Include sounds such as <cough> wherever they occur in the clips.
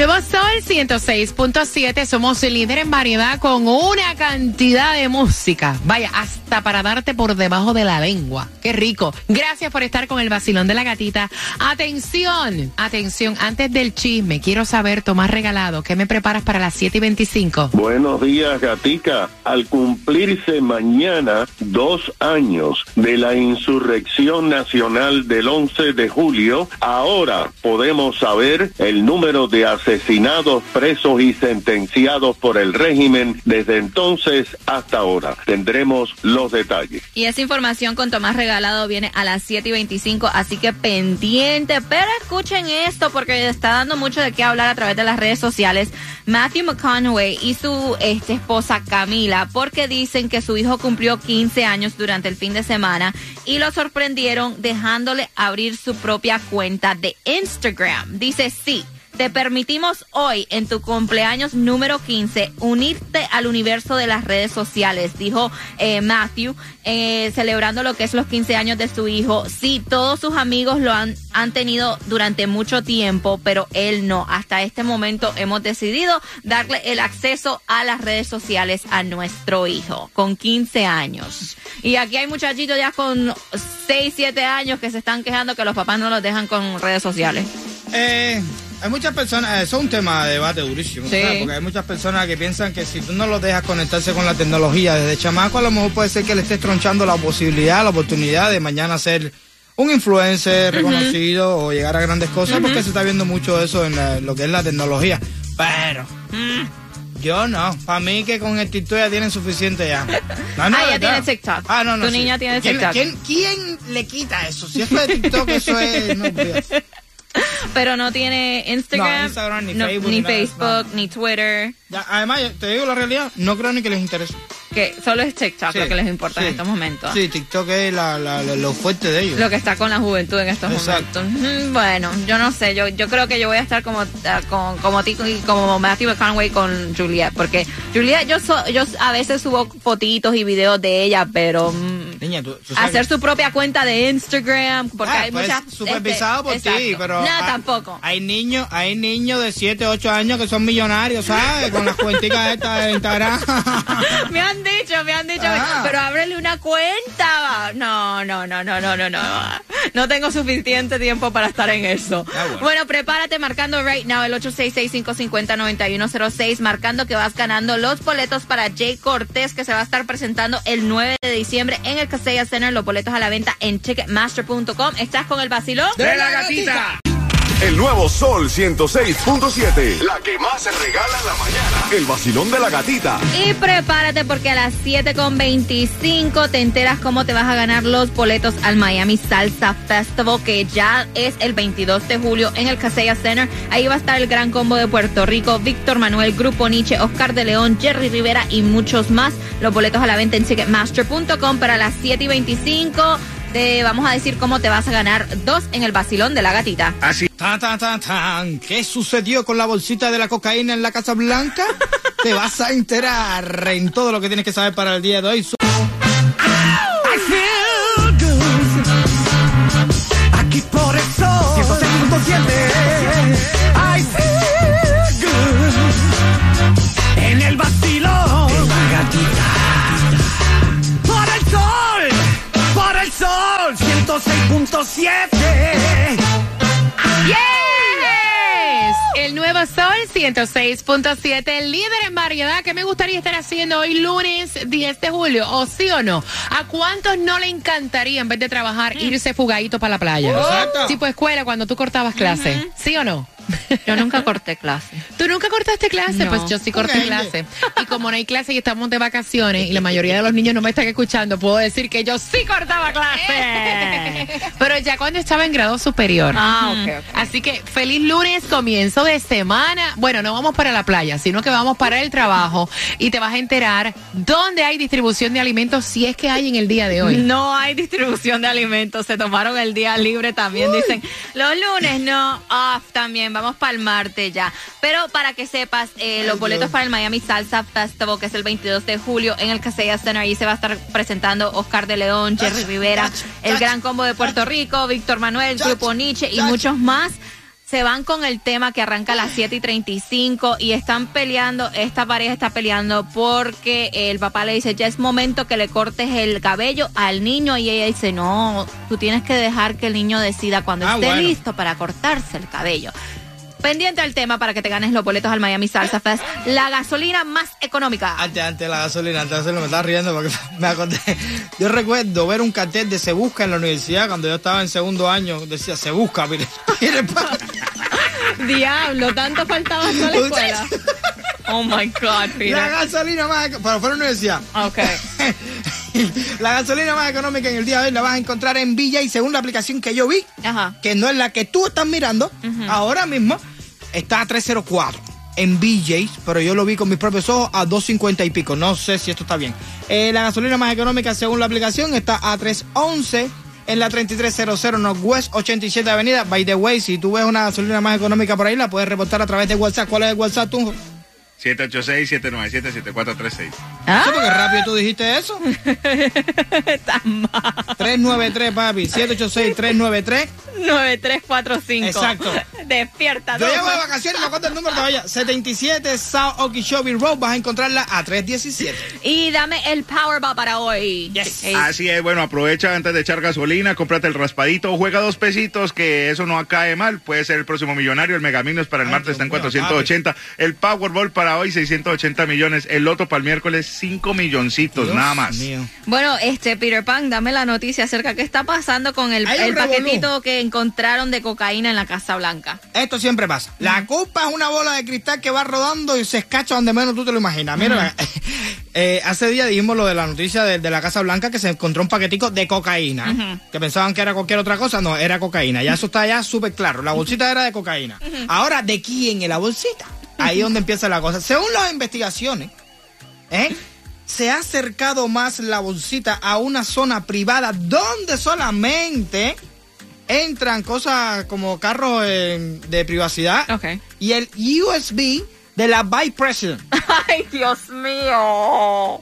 Nuevo Sol 106.7, somos el líder en variedad con una cantidad de música. Vaya, hasta para darte por debajo de la lengua. Qué rico. Gracias por estar con el vacilón de la gatita. Atención, atención, antes del chisme, quiero saber, Tomás Regalado, ¿qué me preparas para las 7 y 25? Buenos días, Gatica. Al cumplirse mañana dos años de la insurrección nacional del 11 de julio, ahora podemos saber el número de presos y sentenciados por el régimen desde entonces hasta ahora. Tendremos los detalles. Y esa información con Tomás Regalado viene a las 7 y 25, así que pendiente. Pero escuchen esto porque está dando mucho de qué hablar a través de las redes sociales. Matthew McConaughey y su este, esposa Camila, porque dicen que su hijo cumplió 15 años durante el fin de semana y lo sorprendieron dejándole abrir su propia cuenta de Instagram. Dice sí. Te permitimos hoy, en tu cumpleaños número 15, unirte al universo de las redes sociales, dijo eh, Matthew, eh, celebrando lo que es los 15 años de su hijo. Sí, todos sus amigos lo han, han tenido durante mucho tiempo, pero él no. Hasta este momento hemos decidido darle el acceso a las redes sociales a nuestro hijo, con 15 años. Y aquí hay muchachitos ya con 6, 7 años que se están quejando que los papás no los dejan con redes sociales. Eh, hay muchas personas, eso es un tema de debate durísimo, Sí. ¿sabes? porque hay muchas personas que piensan que si tú no los dejas conectarse con la tecnología desde chamaco, a lo mejor puede ser que le estés tronchando la posibilidad, la oportunidad de mañana ser un influencer reconocido o llegar a grandes cosas, porque se está viendo mucho eso en la- lo que es la tecnología. Pero yo no, para mí que con el TikTok ya tienen suficiente ya. No, no, Ah, ya tiene TikTok. Ah, no, no. Tu sí. niña tiene ¿Quién- TikTok. ¿quién, quién le quita eso? Si eso es de TikTok, eso es... No. <laughs> Pero no tiene Instagram, No, Instagram, ni no- Facebook, ni Facebook, Twitter, Ya, además, te digo la realidad, no creo ni que les interese. que solo es TikTok Sí, lo que les importa sí. en estos momentos. Sí, TikTok es la, la- la- lo fuerte de ellos. Lo que está con la juventud en estos Exacto. momentos. Bueno, yo no sé, yo, yo creo que yo voy a estar como ah, con, como Tico y como Matthew McConaughey con Juliet, porque Juliet, yo so- yo a veces subo fotitos y videos de ella, pero mm, Niña, tú, hacer su propia cuenta de Instagram, porque Ah, hay pues, muchas supervisado por este, ti, exacto. pero no, ah, tampoco. Hay niños, hay niños de 7, 8 años que son millonarios, ¿sabes? Con las cuenticas estas de Instagram. <laughs> Me han dicho, me han dicho, Ah. pero ábrele una cuenta. No, no, no, no, no, no, no. No tengo suficiente tiempo para estar en eso. Ah, bueno. bueno. prepárate marcando right now el 866-550-9106, marcando que vas ganando los boletos para Jay Cortés, que se va a estar presentando el 9 de diciembre en el Casella Center. Los boletos a la venta en ticketmaster.com. ¿Estás con el vacilón? ¡De la gatita! El nuevo Sol 106.7. La que más se regala en la mañana. El vacilón de la gatita. Y prepárate porque a las 7.25 te enteras cómo te vas a ganar los boletos al Miami Salsa Festival, que ya es el 22 de julio en el Casella Center. Ahí va a estar el gran combo de Puerto Rico, Víctor Manuel, Grupo Nietzsche, Oscar de León, Jerry Rivera y muchos más. Los boletos a la venta en Ticketmaster.com para las 7 y 25. Te vamos a decir cómo te vas a ganar dos en el vacilón de la gatita. Tan, tan, tan, tan. ¿Qué sucedió con la bolsita de la cocaína en la Casa Blanca? Te vas a enterar en todo lo que tienes que saber para el día de hoy. 106.7, el líder en variedad. ¿Qué me gustaría estar haciendo hoy lunes 10 de julio? ¿O sí o no? ¿A cuántos no le encantaría en vez de trabajar irse fugadito para la playa? Exacto. Tipo escuela cuando tú cortabas clase. ¿Sí o no? Yo nunca corté clase. ¿Tú nunca cortaste clase? No. Pues yo sí corté Ok. clase. Y como no hay clase y estamos de vacaciones y la mayoría de los niños no me están escuchando, puedo decir que yo sí cortaba clase. Pero ya cuando estaba en grado superior. Ah, ok, ok. Así que feliz lunes, comienzo de semana. Bueno, no vamos para la playa, sino que vamos para el trabajo y te vas a enterar dónde hay distribución de alimentos si es que hay en el día de hoy. No hay distribución de alimentos. Se tomaron el día libre también. Dicen, los lunes no, off también. Vamos para el martes ya. Pero para que sepas, eh, los boletos para el Miami Salsa Festival, que es el 22 de julio en el Casella Center, ahí se va a estar presentando Oscar de León, Jerry Rivera, el Gran Combo de Puerto Rico, Víctor Manuel, Grupo Nietzsche y muchos más. Se van con el tema que arranca a las 7 y 35 y están peleando, esta pareja está peleando porque el papá le dice, ya es momento que le cortes el cabello al niño y ella dice, no, tú tienes que dejar que el niño decida cuando Ah, esté bueno. listo para cortarse el cabello. Pendiente al tema para que te ganes los boletos al Miami Salsa Fest, la gasolina más económica. Antes, antes la gasolina, antes me estaba riendo porque <laughs> me acordé. Yo recuerdo ver un cartel de Se Busca en la universidad cuando yo estaba en segundo año. Decía, Se Busca, mire. <laughs> mire <laughs> Diablo, tanto faltaba a la escuela. Oh my God, la Peter. gasolina más. Pero fue a la universidad. Ok. la gasolina más económica en el día de hoy la vas a encontrar en Villa y según la aplicación que yo vi, Ajá. que no es la que tú estás mirando, ahora mismo está a 304 en BJ's, pero yo lo vi con mis propios ojos a 250 y pico. No sé si esto está bien. Eh, la gasolina más económica según la aplicación está a 311 en la 3300 Northwest 87 Avenida. By the way, si tú ves una gasolina más económica por ahí, la puedes reportar a través de WhatsApp. ¿Cuál es el WhatsApp tú? 786-797-7436. Ah. Sí, porque rápido tú dijiste eso. <laughs> Está mal. 393, papi. 786-393. 9345. Exacto. Despierta. Yo llevo de vacaciones, me acuerdo el número todavía. 77 South Okeechobee Road. Vas a encontrarla a 317. Y dame el Powerball para hoy. Yes. Así es, bueno, aprovecha antes de echar gasolina, cómprate el raspadito, juega dos pesitos, que eso no cae mal. Puede ser el próximo millonario. El Megaminos para el Ay, martes está en Dios mío, 480. El Powerball para hoy, 680 millones. El Loto para el miércoles, 5 milloncitos, Dios nada más. mío. Bueno, este Peter Pan, dame la noticia acerca de qué está pasando con el, paquetito que encontraron de cocaína en la Casa Blanca. Esto siempre pasa. La culpa es una bola de cristal que va rodando y se escacha donde menos tú te lo imaginas. Mira, <laughs> eh, hace día dijimos lo de la noticia de, de la Casa Blanca que se encontró un paquetico de cocaína. Que pensaban que era cualquier otra cosa. No, era cocaína. Ya eso está ya súper claro. La bolsita era de cocaína. Ahora, ¿de quién es la bolsita? Ahí es donde empieza la cosa. Según las investigaciones, ¿eh? se ha acercado más la bolsita a una zona privada donde solamente entran cosas como carros eh, de privacidad y el USB de la Vice President. <laughs> Ay, Dios mío.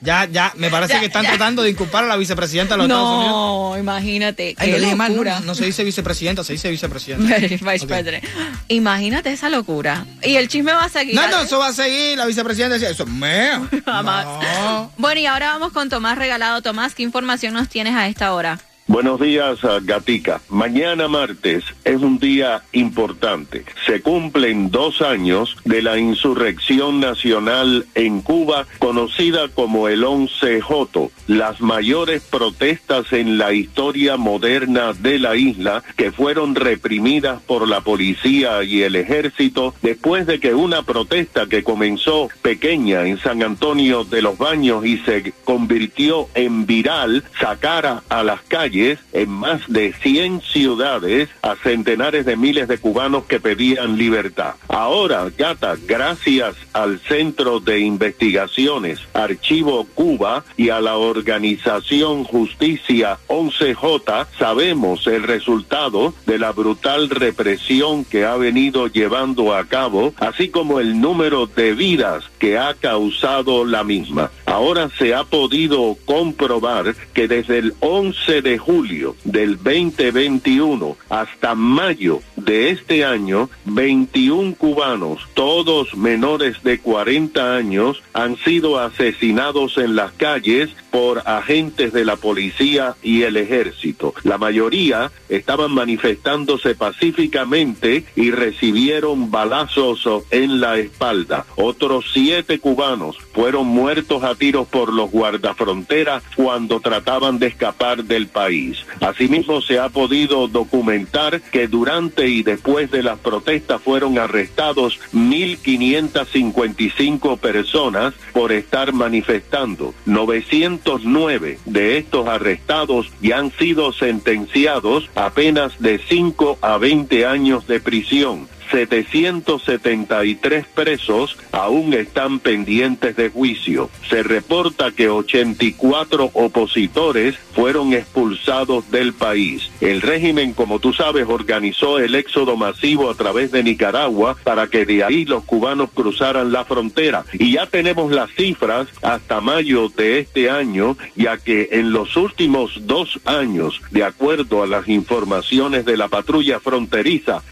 Ya, ya, me parece Ya, que están ya. tratando de inculpar a la vicepresidenta de los Estados Unidos. No, imagínate. Ay, qué mal, no, no se dice vicepresidenta, se dice vicepresidenta. <laughs> Vice Ok. President. Imagínate esa locura. Y el chisme va a seguir. No, no, eso va a seguir, la vicepresidenta decía, eso es. <laughs> Jamás. No. <laughs> Bueno, y ahora vamos con Tomás Regalado. Tomás, ¿qué información nos tienes a esta hora? Buenos días, ah, Gatica. Mañana martes es un día importante. Se cumplen dos años de la insurrección nacional en Cuba, conocida como el 11J, las mayores protestas en la historia moderna de la isla que fueron reprimidas por la policía y el ejército después de que una protesta que comenzó pequeña en San Antonio de los Baños y se convirtió en viral sacara a las calles en más de 100 ciudades a centenares de miles de cubanos que pedían libertad. Ahora, Gata, gracias al Centro de Investigaciones Archivo Cuba y a la organización Justicia 11J, sabemos el resultado de la brutal represión que ha venido llevando a cabo, así como el número de vidas que ha causado la misma. Ahora se ha podido comprobar que desde el 11 de julio del 2021 hasta mayo de este año, 21 cubanos, todos menores de 40 años, han sido asesinados en las calles por agentes de la policía y el ejército. La mayoría estaban manifestándose pacíficamente y recibieron balazos en la espalda. Otros siete cubanos fueron muertos a tiros por los guardafronteras cuando trataban de escapar del país. Asimismo, se ha podido documentar que durante y después de las protestas fueron arrestados 1.555 personas por estar manifestando. 909 de estos arrestados ya han sido sentenciados a penas de 5 a 20 años de prisión. 773 presos aún están pendientes de juicio. Se reporta que 84 opositores fueron expulsados del país. El régimen, como tú sabes, organizó el éxodo masivo a través de Nicaragua para que de ahí los cubanos cruzaran la frontera. Y ya tenemos las cifras hasta mayo de este año, ya que en los últimos dos años, de acuerdo a las informaciones de la patrulla fronteriza,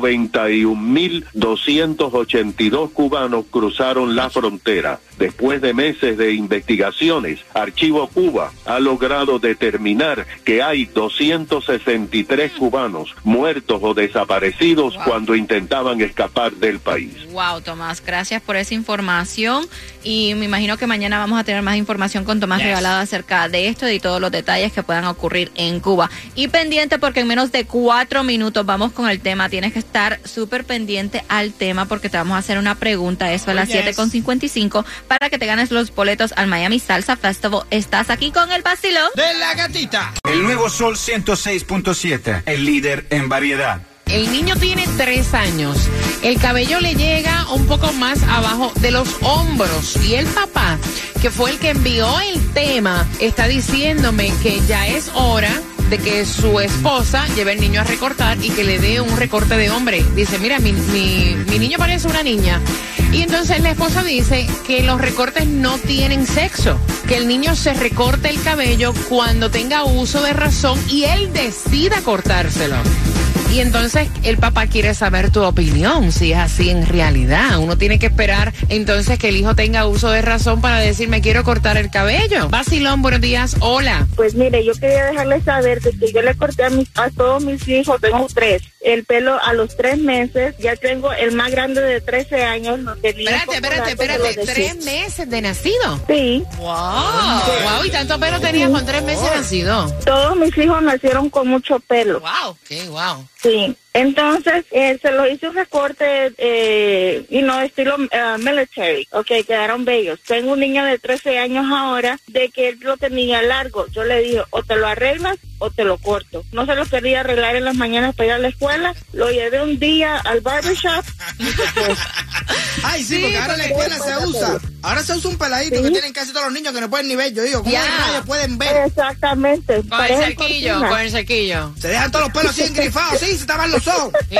391.282 cubanos cruzaron la frontera. Después de meses de investigaciones, Archivo Cuba ha logrado determinar que hay 263 cubanos muertos o desaparecidos cuando intentaban escapar del país. Wow, Tomás, gracias por esa información y me imagino que mañana vamos a tener más información con Tomás Regalado acerca de esto y todos los detalles que puedan ocurrir en Cuba. Y pendiente porque en menos de cuatro minutos vamos con el tema. Tienes que estar súper pendiente al tema porque te vamos a hacer una pregunta, eso a las Oh, yes. 7.55 para que te ganes los boletos al Miami Salsa Festival. Estás aquí con el vacilón. De la gatita. El nuevo Sol 106.7, el líder en variedad. El niño tiene tres años. El cabello le llega un poco más abajo de los hombros. Y el papá, que fue el que envió el tema, está diciéndome que ya es hora de que su esposa lleve al niño a recortar y que le dé un recorte de hombre. Dice, mira, mi, mi, mi niño parece una niña. Y entonces la esposa dice que los recortes no tienen sexo, que el niño se recorte el cabello cuando tenga uso de razón y él decida cortárselo. Y entonces el papá quiere saber tu opinión, si es así en realidad. Uno tiene que esperar entonces que el hijo tenga uso de razón para decir me quiero cortar el cabello. Basilón, buenos días, hola. Pues mire, yo quería dejarles saber de que yo le corté a, mis, a todos mis hijos, tengo tres, el pelo a los tres meses, ya tengo el más grande de 13 años, lo tenía Espérate, espérate, espérate, tres meses de nacido. Sí, Wow. Wow, y tanto pelo tenías con tres meses de nacido. todos mis hijos nacieron con mucho pelo. Wow. qué wow. Sí, entonces eh, se lo hice un recorte eh, y no estilo eh, military, ok, quedaron bellos. Tengo un niño de 13 años ahora de que él lo tenía largo. Yo le dije, o te lo arreglas o te lo corto. No se lo quería arreglar en las mañanas para ir a la escuela. Lo llevé un día al barbershop. <laughs> Ay, sí, porque ahora la escuela se usa. Ahora se usa un peladito que tienen casi todos los niños que no pueden ni ver. Yo digo, ¿cómo Ya. rayos pueden ver? Exactamente. Con el cerquillo, con el cerquillo. Se dejan todos los pelos así engrifados, sí, se tapan los ojos. Sí,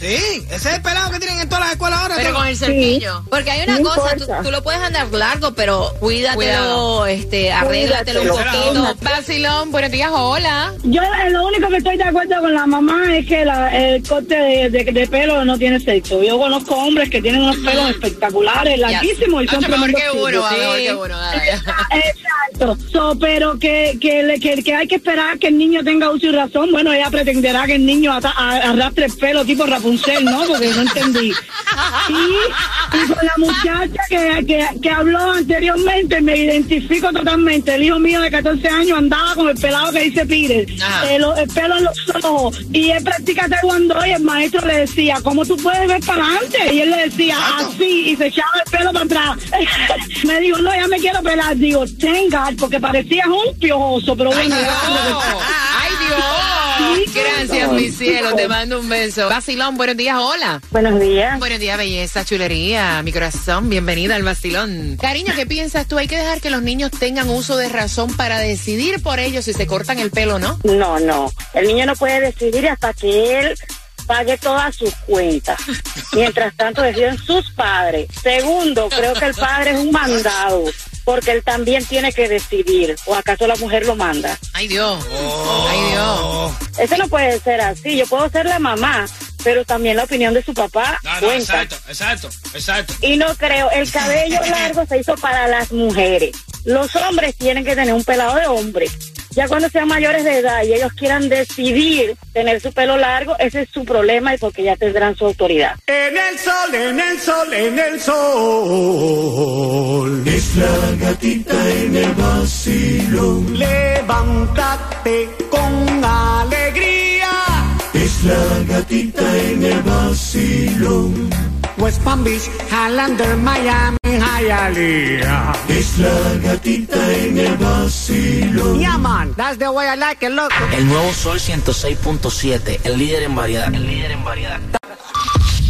Sí, ese es el pelado que tienen en todas las escuelas ahora. pero todo. con el cerquillo. Porque hay una No cosa, tú, lo puedes andar largo, pero cuídatelo, Cuidado. este, arréglatelo un poquito. Basilón, buenos días, hola. Yo eh, lo único que estoy de acuerdo con la mamá es que la- el corte de, de- de pelo no tiene sexo. Yo conozco hombres que tienen unos pelos espectaculares, larguísimos y son mejor que uno, mejor Sí. que uno. Exacto. So, pero que, que, que, que hay que esperar que el niño tenga uso y razón. Bueno, ella pretenderá que el niño arrastre el pelo tipo Rapunzel, ¿no? Porque no entendí. Y, y con la muchacha que, que, que habló anteriormente, me identifico totalmente. El hijo mío de 14 años andaba con el pelado que dice el, el pelo en los ojos. Y él practica taekwondo y el maestro le decía, ¿cómo tú puedes ver para adelante? Y él le decía, así, y se echaba el pelo para atrás. <laughs> me dijo, no, ya me quiero pelar. Digo, tenga, porque parecía un piojoso, pero ¡Ay, bueno. ¡Ay, Dios! Gracias, mi cielo. Te mando un beso. Basilón, buenos días, hola. Buenos días. Buenos días, belleza, chulería, mi corazón. Bienvenida al Basilón. Cariño, ¿qué piensas tú? Hay que dejar que los niños tengan uso de razón para decidir por ellos si se cortan el pelo o no. No, no. El niño no puede decidir hasta que él pague todas sus cuentas. Mientras tanto, deciden sus padres. Segundo, creo que el padre es un mandado, porque él también tiene que decidir. ¿O acaso la mujer lo manda? Ay, Dios. Ay, Dios. Eso no puede ser así. Yo puedo ser la mamá, pero también la opinión de su papá No, no, cuenta. exacto, exacto, exacto. Y no creo, el cabello largo se hizo para las mujeres. Los hombres tienen que tener un pelado de hombre. Ya cuando sean mayores de edad y ellos quieran decidir tener su pelo largo, ese es su problema y porque ya tendrán su autoridad. En el sol, en el sol, en el sol. Es la gatita en el vacilón. Levántate con alegría. Es la gatita en el vacilón. West Palm Beach, Highlander, Miami, Hialeah. Es la gatita en el vacilón. Yeah, man, that's the way I like it, loco. El nuevo Sol 106.7, el líder en variedad. El líder en variedad.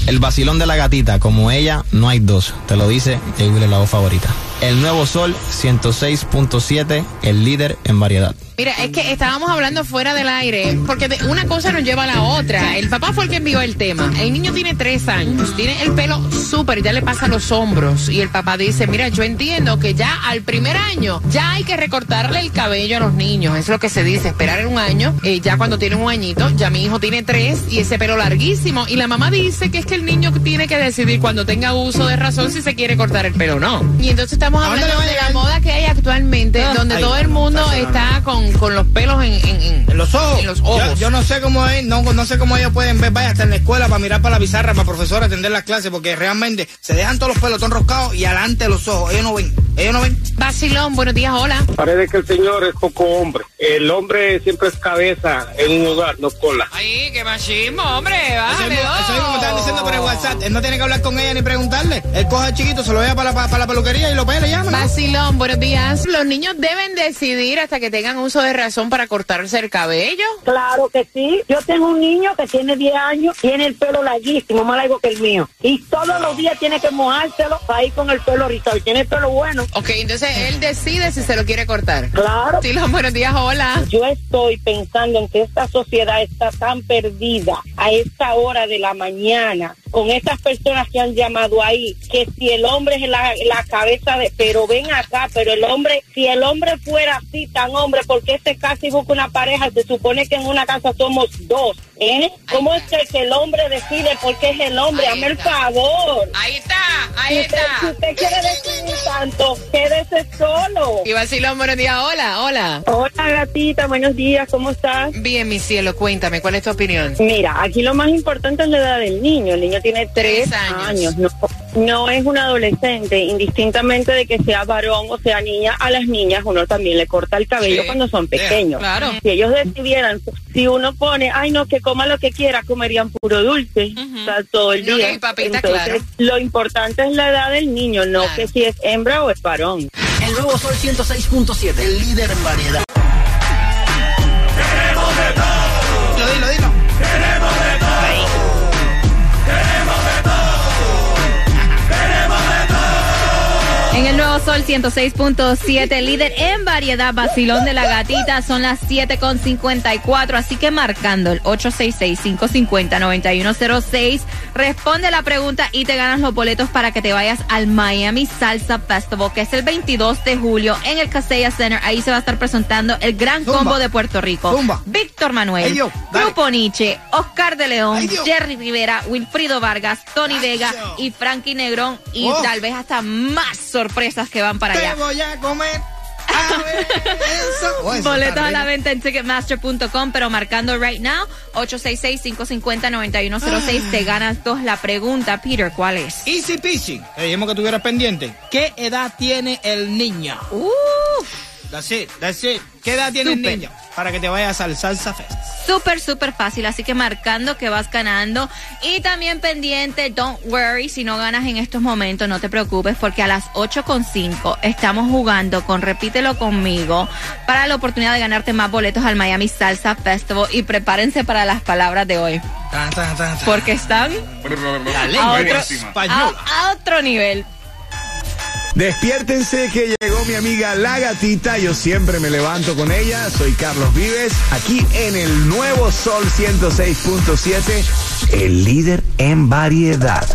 El vacilón de la gatita, como ella, no hay dos. Te lo dice Edwin, la voz favorita. El nuevo Sol 106.7, el líder en variedad. Mira, es que estábamos hablando fuera del aire, porque una cosa nos lleva a la otra. El papá fue el que envió el tema. El niño tiene tres años, tiene el pelo súper, ya le pasa los hombros. Y el papá dice, mira, yo entiendo que ya al primer año ya hay que recortarle el cabello a los niños. Es lo que se dice, esperar un año. eh, ya cuando tiene un añito, ya mi hijo tiene tres y ese pelo larguísimo. Y la mamá dice que es que el niño tiene que decidir cuando tenga uso de razón si se quiere cortar el pelo o no. Y entonces estamos ¿A dónde hablando de la moda que hay actualmente, Ah, donde ay, todo el mundo está con, con los pelos en, en- en- En los ojos. En los ojos. Yo, yo no sé cómo es, no, no sé cómo ellos pueden ver, vaya hasta en la escuela para mirar para la pizarra, para profesor atender las clases, porque realmente se dejan todos los pelos todo enroscados y adelante los ojos. Ellos no ven, ellos no ven. Vacilón, buenos días, hola. Parece que el señor es poco hombre. El hombre siempre es cabeza en un hogar, no cola. Ay, qué machismo, hombre, Eso bájale mismo, eso mismo me estaban dos. diciendo por el WhatsApp. Él no tiene que hablar con ella ni preguntarle. Él coge al chiquito, se lo lleva para la, para la peluquería y lo pela y llama. ¿no? Vacilón, buenos días. Los niños deben decidir hasta que tengan uso de razón para cortarse el cabello. Claro que sí. Yo tengo un niño que tiene 10 años, tiene el pelo larguísimo, más largo que el mío. Y todos los días tiene que mojárselo para ir con el pelo rizado. Y tiene el pelo bueno. Ok, entonces él decide si se lo quiere cortar. Claro. Vacilón, buenos días, hola. Yo estoy pensando en que esta sociedad está tan perdida a esta hora de la mañana con estas personas que han llamado ahí, que si el hombre es la, la cabeza de, pero ven acá, pero el hombre, si el hombre fuera así tan hombre, porque este casi busca una pareja? Se supone que en una casa somos dos, ¿eh? ¿Cómo es que, el hombre decide porque es el hombre? Ahí Hazme el está. favor. Ahí está, ahí Si usted, si está. usted quiere decidir tanto, quédese solo. Y Vacilón, buenos días, hola, hola. Hola gatita, buenos días, ¿cómo estás? Bien, mi cielo, cuéntame, ¿cuál es tu opinión? Mira, aquí lo más importante es la edad del niño. El niño tiene tres, Tres años. años. No, no es un adolescente, indistintamente de que sea varón o sea niña. A las niñas uno también le corta el cabello Sí. cuando son pequeños. claro. Si ellos decidieran, si uno pone, ay no, que coma lo que quiera, comerían puro dulce o sea, todo el día. y papita, Entonces, claro. lo importante es la edad del niño, no Claro. que si es hembra o es varón. El nuevo Sol 106.7, el líder en variedad. Sol 106.7, líder en variedad, vacilón de la gatita, son las 7.54, así que marcando el 866-550-9106, responde la pregunta y te ganas los boletos para que te vayas al Miami Salsa Festival, que es el 22 de julio en el Casella Center. Ahí se va a estar presentando el gran Zumba. combo de Puerto Rico. Zumba. Víctor Manuel, Ay, Dios, dale. Grupo Nietzsche, Oscar de León, Ay. Jerry Rivera, Wilfrido Vargas, Tony Ay, Vega y Frankie Negrón y Oh. tal vez hasta más sorpresas que van para Te allá. voy a comer. A ver, eso. <laughs> Boletos a la venta en Ticketmaster.com, pero marcando right now 866-550-9106 te ganas dos. La pregunta, Peter, ¿cuál es? Easy peasy. Te dijimos que tuvieras pendiente. ¿Qué edad tiene el niño? Uh, That's it, that's it. ¿Qué edad tiene el niño? Para que te vayas al Salsa Fest. súper, súper fácil, así que marcando que vas ganando. Y también pendiente, don't worry, si no ganas en estos momentos, no te preocupes, porque a las 8.5 estamos jugando con Repítelo conmigo para la oportunidad de ganarte más boletos al Miami Salsa Festival. Y prepárense para las palabras de hoy, porque están otro, a- a otro nivel. Despiértense que llegó mi amiga La Gatita. Yo siempre me levanto con ella. Soy Carlos Vives, aquí en el nuevo Sol 106.7, el líder en variedad.